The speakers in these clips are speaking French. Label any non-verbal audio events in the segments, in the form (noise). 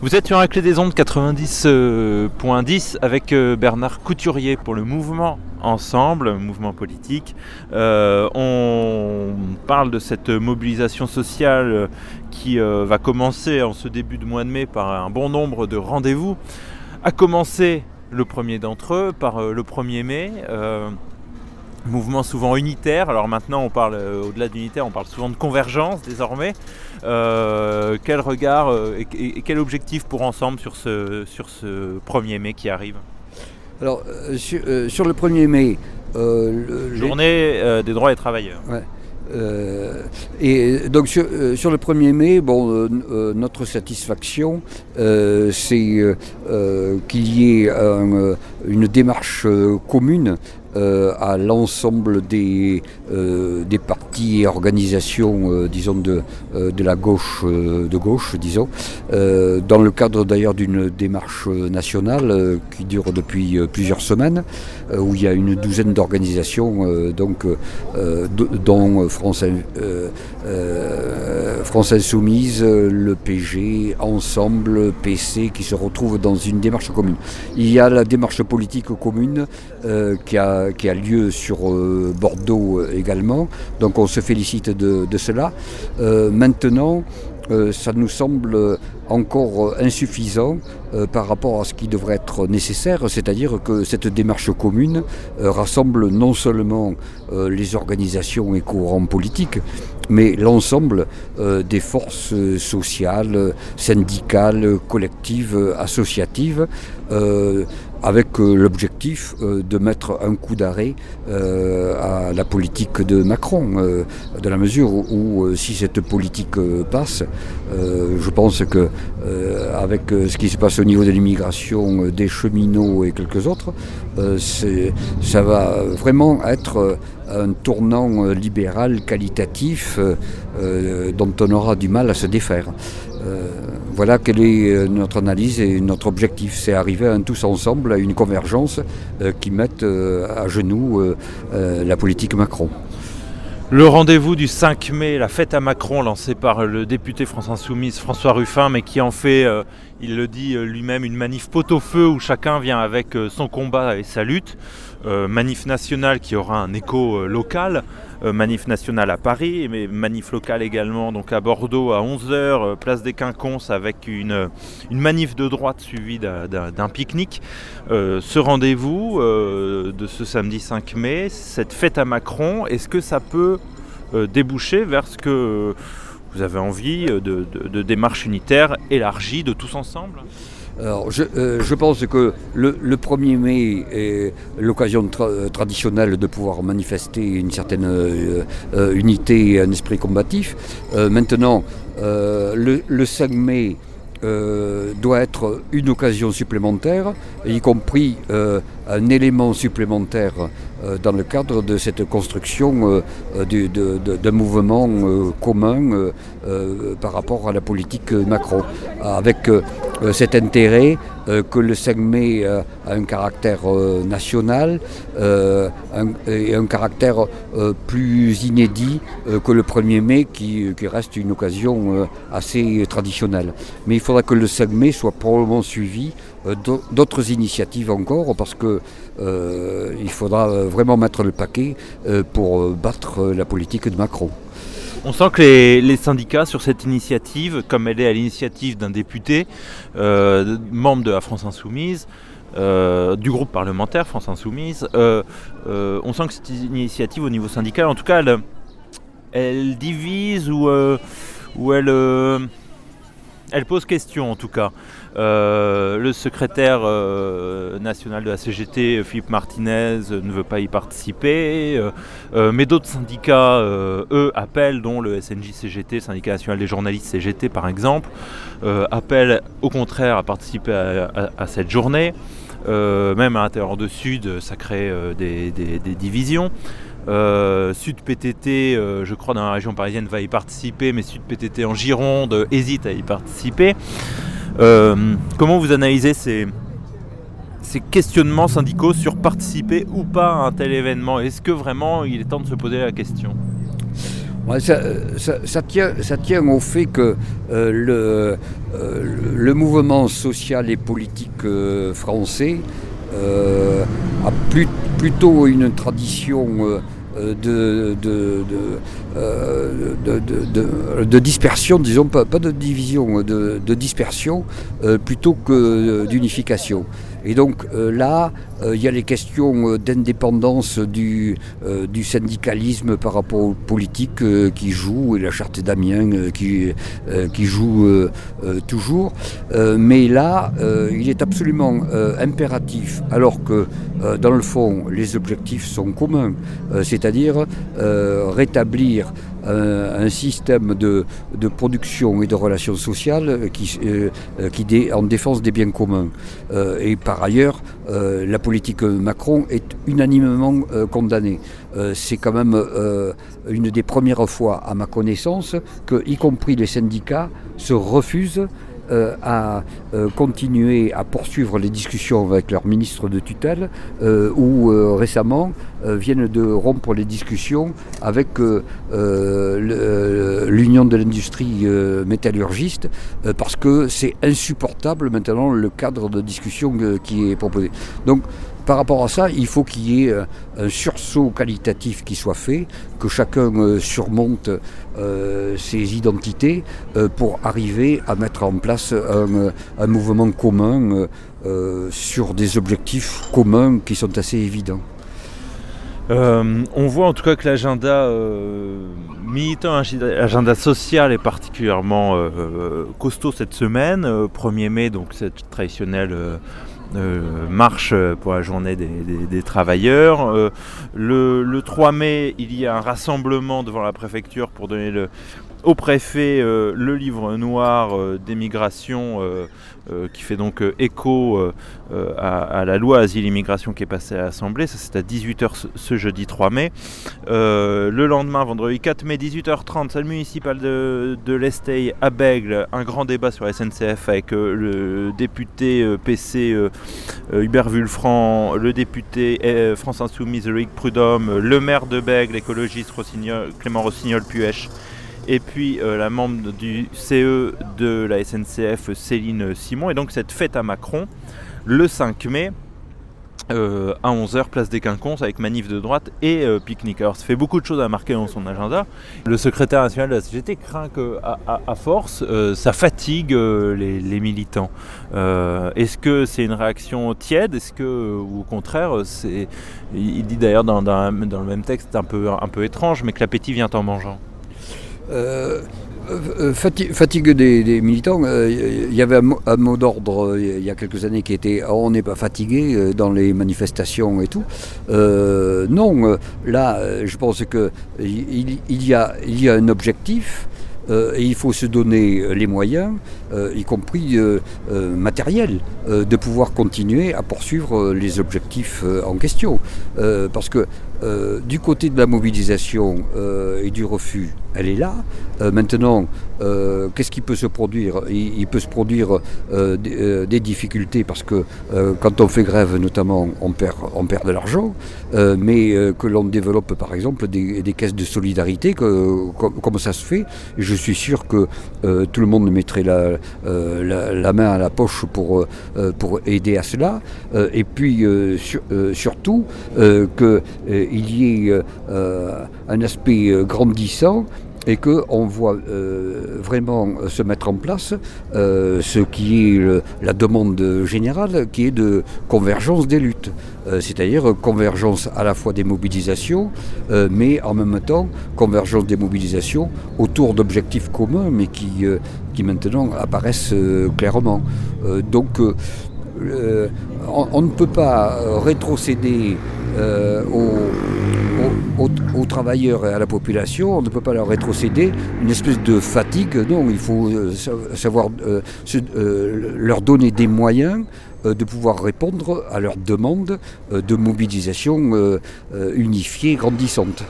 Vous êtes sur un clé des ondes 90.10 avec euh, Bernard Couturier pour le mouvement Ensemble, mouvement politique. Euh, on parle de cette mobilisation sociale qui euh, va commencer en ce début de mois de mai par un bon nombre de rendez-vous. A commencer le premier d'entre eux par le 1er mai mouvement souvent unitaire. Alors maintenant, on parle euh, au-delà d'unitaire, on parle souvent de convergence désormais. Euh, quel regard euh, et, quel objectif pour ensemble sur ce, sur ce 1er mai qui arrive? Alors, sur, le 1er mai. Journée des droits des travailleurs. et donc sur, le 1er mai, bon, notre satisfaction, c'est qu'il y ait une démarche commune euh, à l'ensemble des, euh, des partis et organisations, euh, disons, de, de la gauche, de gauche, disons, dans le cadre d'ailleurs d'une démarche nationale qui dure depuis plusieurs semaines, où il y a une douzaine d'organisations, donc, dont France, France Insoumise, le PG, Ensemble, PC, qui se retrouvent dans une démarche commune. Il y a la démarche politique commune qui a qui a lieu sur euh, Bordeaux euh, également. Donc on se félicite de, cela. Euh, maintenant, ça nous semble encore insuffisant par rapport à ce qui devrait être nécessaire, c'est-à-dire que cette démarche commune rassemble non seulement les organisations et courants politiques, mais l'ensemble des forces sociales, syndicales, collectives, associatives avec euh, l'objectif euh, de mettre un coup d'arrêt euh, à la politique de Macron, de la mesure où, si cette politique passe, je pense que avec ce qui se passe au niveau de l'immigration, des cheminots et quelques autres, ça va vraiment être un tournant libéral qualitatif dont on aura du mal à se défaire. Voilà quelle est euh, notre analyse et notre objectif. C'est arriver tous ensemble à une convergence euh, qui mette euh, à genoux la politique Macron. Le rendez-vous du 5 mai, la fête à Macron, lancée par le député France Insoumise François Ruffin, mais qui en fait, il le dit lui-même, une manif pot-au-feu où chacun vient avec son combat et sa lutte. Manif nationale qui aura un écho local. Euh, manif nationale à Paris, mais manif locale également donc à Bordeaux à 11h, euh, place des Quinconces avec une, manif de droite suivie d'un pique-nique. Euh, ce rendez-vous de ce samedi 5 mai, cette fête à Macron, est-ce que ça peut déboucher vers ce que vous avez envie de, de, de démarches unitaires élargies de tous ensemble? Alors, je, euh, je, pense que le, 1er mai est l'occasion traditionnelle de pouvoir manifester une certaine euh, euh, unité et un esprit combatif. maintenant, le, le, 5 mai doit être une occasion supplémentaire, y compris un élément supplémentaire dans le cadre de cette construction d'un mouvement commun par rapport à la politique Macron, avec euh, cet intérêt euh, que le 5 mai a un caractère euh, national et un caractère plus inédit que le 1er mai qui, reste une occasion assez traditionnelle. Mais il faudra que le 5 mai soit probablement suivi d'autres initiatives encore parce que il faudra vraiment mettre le paquet pour battre la politique de Macron. On sent que les, syndicats sur cette initiative, comme elle est à l'initiative d'un député, euh, membre de la France Insoumise, euh, du groupe parlementaire France Insoumise, euh, on sent que cette initiative au niveau syndical, en tout cas, elle, divise ou, ou elle elle pose question en tout cas. Euh, le secrétaire euh, national de la CGT, Philippe Martinez, ne veut pas y participer. Euh, mais d'autres syndicats, eux, appellent, dont le SNJ-CGT, syndicat national des journalistes CGT par exemple, appellent au contraire à participer à, cette journée. même à l'intérieur de Sud, ça crée des, divisions. Sud PTT, je crois dans la région parisienne, va y participer, mais Sud PTT en Gironde hésite à y participer. Euh, comment vous analysez ces, questionnements syndicaux sur participer ou pas à un tel événement? Est-ce que vraiment il est temps de se poser la question? Ça, tient, ça, tient, au fait que le, mouvement social et politique français a plutôt une tradition euh, euh, de, dispersion, disons pas, pas de division, de, dispersion euh, plutôt que d'unification. Et donc là, il y a les questions d'indépendance du, syndicalisme par rapport aux politiques qui jouent, et la charte d'Amiens qui joue toujours. mais là, il est absolument impératif, alors que dans le fond, les objectifs sont communs, c'est-à-dire rétablir un système de, production et de relations sociales qui, euh, qui en défense des biens communs. Euh, et par ailleurs, euh, la politique Macron est unanimement condamnée. C'est quand même une des premières fois, à ma connaissance, que, y compris les syndicats, se refusent euh, à euh, continuer à poursuivre les discussions avec leur ministre de tutelle euh, ou récemment viennent de rompre les discussions avec l'Union de l'industrie métallurgiste parce que c'est insupportable maintenant le cadre de discussion qui est proposé. Donc par rapport à ça, il faut qu'il y ait un sursaut qualitatif qui soit fait, que chacun surmonte ses identités pour arriver à mettre en place un, mouvement commun sur des objectifs communs qui sont assez évidents. on voit en tout cas que l'agenda militant, l'agenda social est particulièrement costaud cette semaine. 1er mai, donc cette traditionnelle euh, marche pour la journée des, travailleurs. Euh, le, 3 mai, il y a un rassemblement devant la préfecture pour donner le, au préfet euh, le livre noir des migrations euh, qui fait donc euh, écho euh, à, la loi Asile-Immigration qui est passée à l'Assemblée. Ça, c'est à 18h ce, jeudi 3 mai. le lendemain, vendredi 4 mai, 18h30, salle municipale de, de l'Estey à Bègle, un grand débat sur la SNCF avec le député PC Hubert Vulfranc, le député France Insoumise Loïc Prudhomme, le maire de Bègle, l'écologiste Clément Rossignol-Puech et puis euh, la membre du CE de la SNCF, Céline Simon. Et donc cette fête à Macron, le 5 mai, euh, à 11h, place des Quinconces, avec manif de droite et euh, pique-nique. Alors ça fait beaucoup de choses à marquer dans son agenda. Le secrétaire national de la CGT craint que, à, force, ça fatigue les, militants. Est-ce que c'est une réaction tiède? Est-ce que, ou au contraire, il dit d'ailleurs dans, le même texte un peu, étrange, mais que l'appétit vient en mangeant? Fatigue des, militants, il euh, y avait un, mot d'ordre il y a quelques années qui était oh, on n'est pas fatigué dans les manifestations et tout. non, là, je pense qu'il il y a un objectif. et il faut se donner les moyens, y compris matériels, de pouvoir continuer à poursuivre les objectifs en question. parce que du côté de la mobilisation et du refus, elle est là. Euh, maintenant, euh, qu'est-ce qui peut se produire? Il, peut se produire euh, des, difficultés parce que quand on fait grève, notamment, on perd, de l'argent, mais que l'on développe par exemple des, caisses de solidarité, comme ça se fait? Je suis sûr que tout le monde mettrait la, main à la poche pour aider à cela. et puis surtout qu'il y ait un aspect grandissant et qu'on voit euh, vraiment se mettre en place euh, ce qui est la demande générale, qui est de convergence des luttes, euh, c'est-à-dire convergence à la fois des mobilisations, mais en même temps convergence des mobilisations autour d'objectifs communs, mais qui, qui maintenant apparaissent clairement. donc on, ne peut pas rétrocéder aux aux, travailleurs et à la population, on ne peut pas leur rétrocéder une espèce de fatigue. Non, il faut euh, savoir euh, euh, leur donner des moyens de pouvoir répondre à leurs demandes de mobilisation unifiée, grandissante.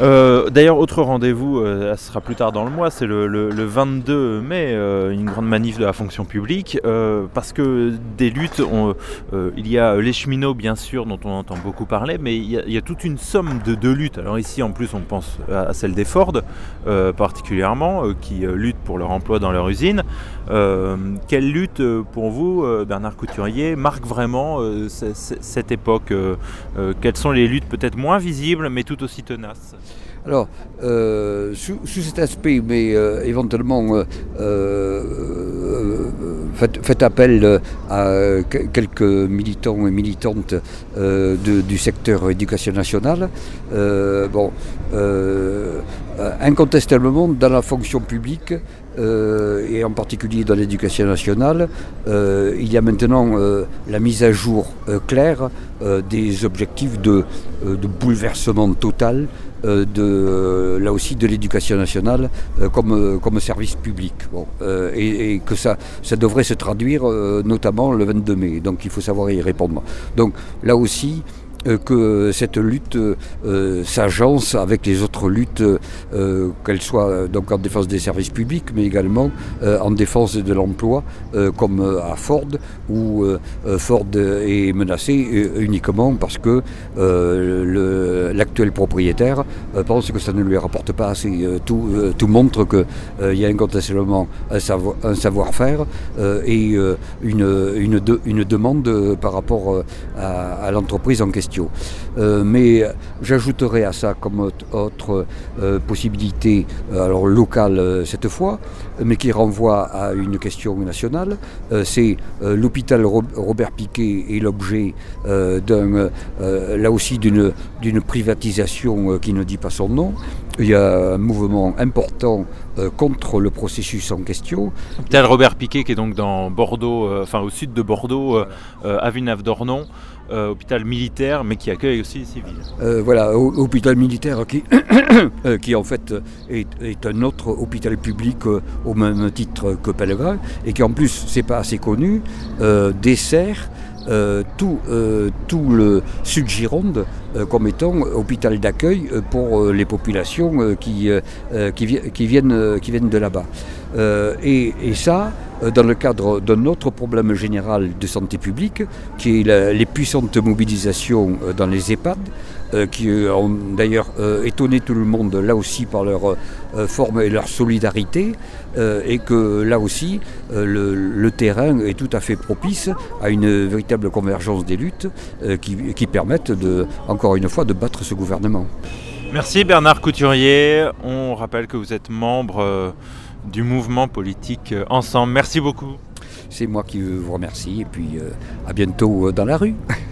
Euh, d'ailleurs, autre rendez-vous, euh, ce sera plus tard dans le mois, c'est le, 22 mai, euh, une grande manif de la fonction publique, parce que des luttes, il y a les cheminots bien sûr, dont on entend beaucoup parler, mais il y a, toute une somme de, de, luttes. Alors ici, en plus, on pense à, celle des Ford, particulièrement, qui luttent pour leur emploi dans leur usine. quelle lutte, pour vous, Bernard Couturier, marque vraiment cette époque Quelles sont les luttes peut-être moins visibles, mais tout aussi tenaces? Alors, euh, sous, cet aspect, mais euh, éventuellement, euh, faites, appel à quelques militants et militantes du secteur éducation nationale. bon, incontestablement, dans la fonction publique, et en particulier dans l'éducation nationale, il y a maintenant la mise à jour claire des objectifs de, bouleversement total de, euh, là aussi de l'éducation nationale euh, comme, service public. et, que ça, ça devrait se traduire notamment le 22 mai. Donc il faut savoir y répondre. Donc là aussi, euh, que cette lutte euh, s'agence avec les autres luttes, euh, qu'elles soient donc en défense des services publics, mais également en défense de l'emploi, comme à Ford, où Ford est menacé uniquement parce que l'actuel propriétaire pense que ça ne lui rapporte pas assez. Tout, montre qu'il y a incontestablement un, savoir-faire et une, demande par rapport à l'entreprise en question. Euh, mais j'ajouterai à ça comme autre euh, possibilité, euh, alors locale cette fois, mais qui renvoie à une question nationale, c'est l'hôpital Robert Piquet est l'objet d'un, là aussi d'une privatisation qui ne dit pas son nom. Il y a un mouvement important contre le processus en question. L'hôpital Robert Piquet qui est donc dans Bordeaux, enfin au sud de Bordeaux, à Villeneuve-d'Ornon. Euh, hôpital militaire, mais qui accueille aussi les civils. Euh, voilà, hôpital militaire qui, (coughs) euh, qui en fait est, un autre hôpital public au même titre que Pellegrin, et qui en plus, c'est pas assez connu, dessert tout, tout le sud Gironde comme étant hôpital d'accueil pour les populations qui, qui, qui, viennent, qui viennent de là-bas. Et, ça, euh, dans le cadre d'un autre problème général de santé publique, qui est les puissantes mobilisations euh, dans les EHPAD, euh, qui ont d'ailleurs étonné tout le monde là aussi par leur forme et leur solidarité, et que là aussi le, terrain est tout à fait propice à une véritable convergence des luttes qui, qui permettent de, encore une fois de battre ce gouvernement. Merci Bernard Couturier. On rappelle que vous êtes membre du mouvement politique euh, Ensemble. Merci beaucoup. C'est moi qui vous remercie et puis euh, à bientôt euh, dans la rue. (laughs)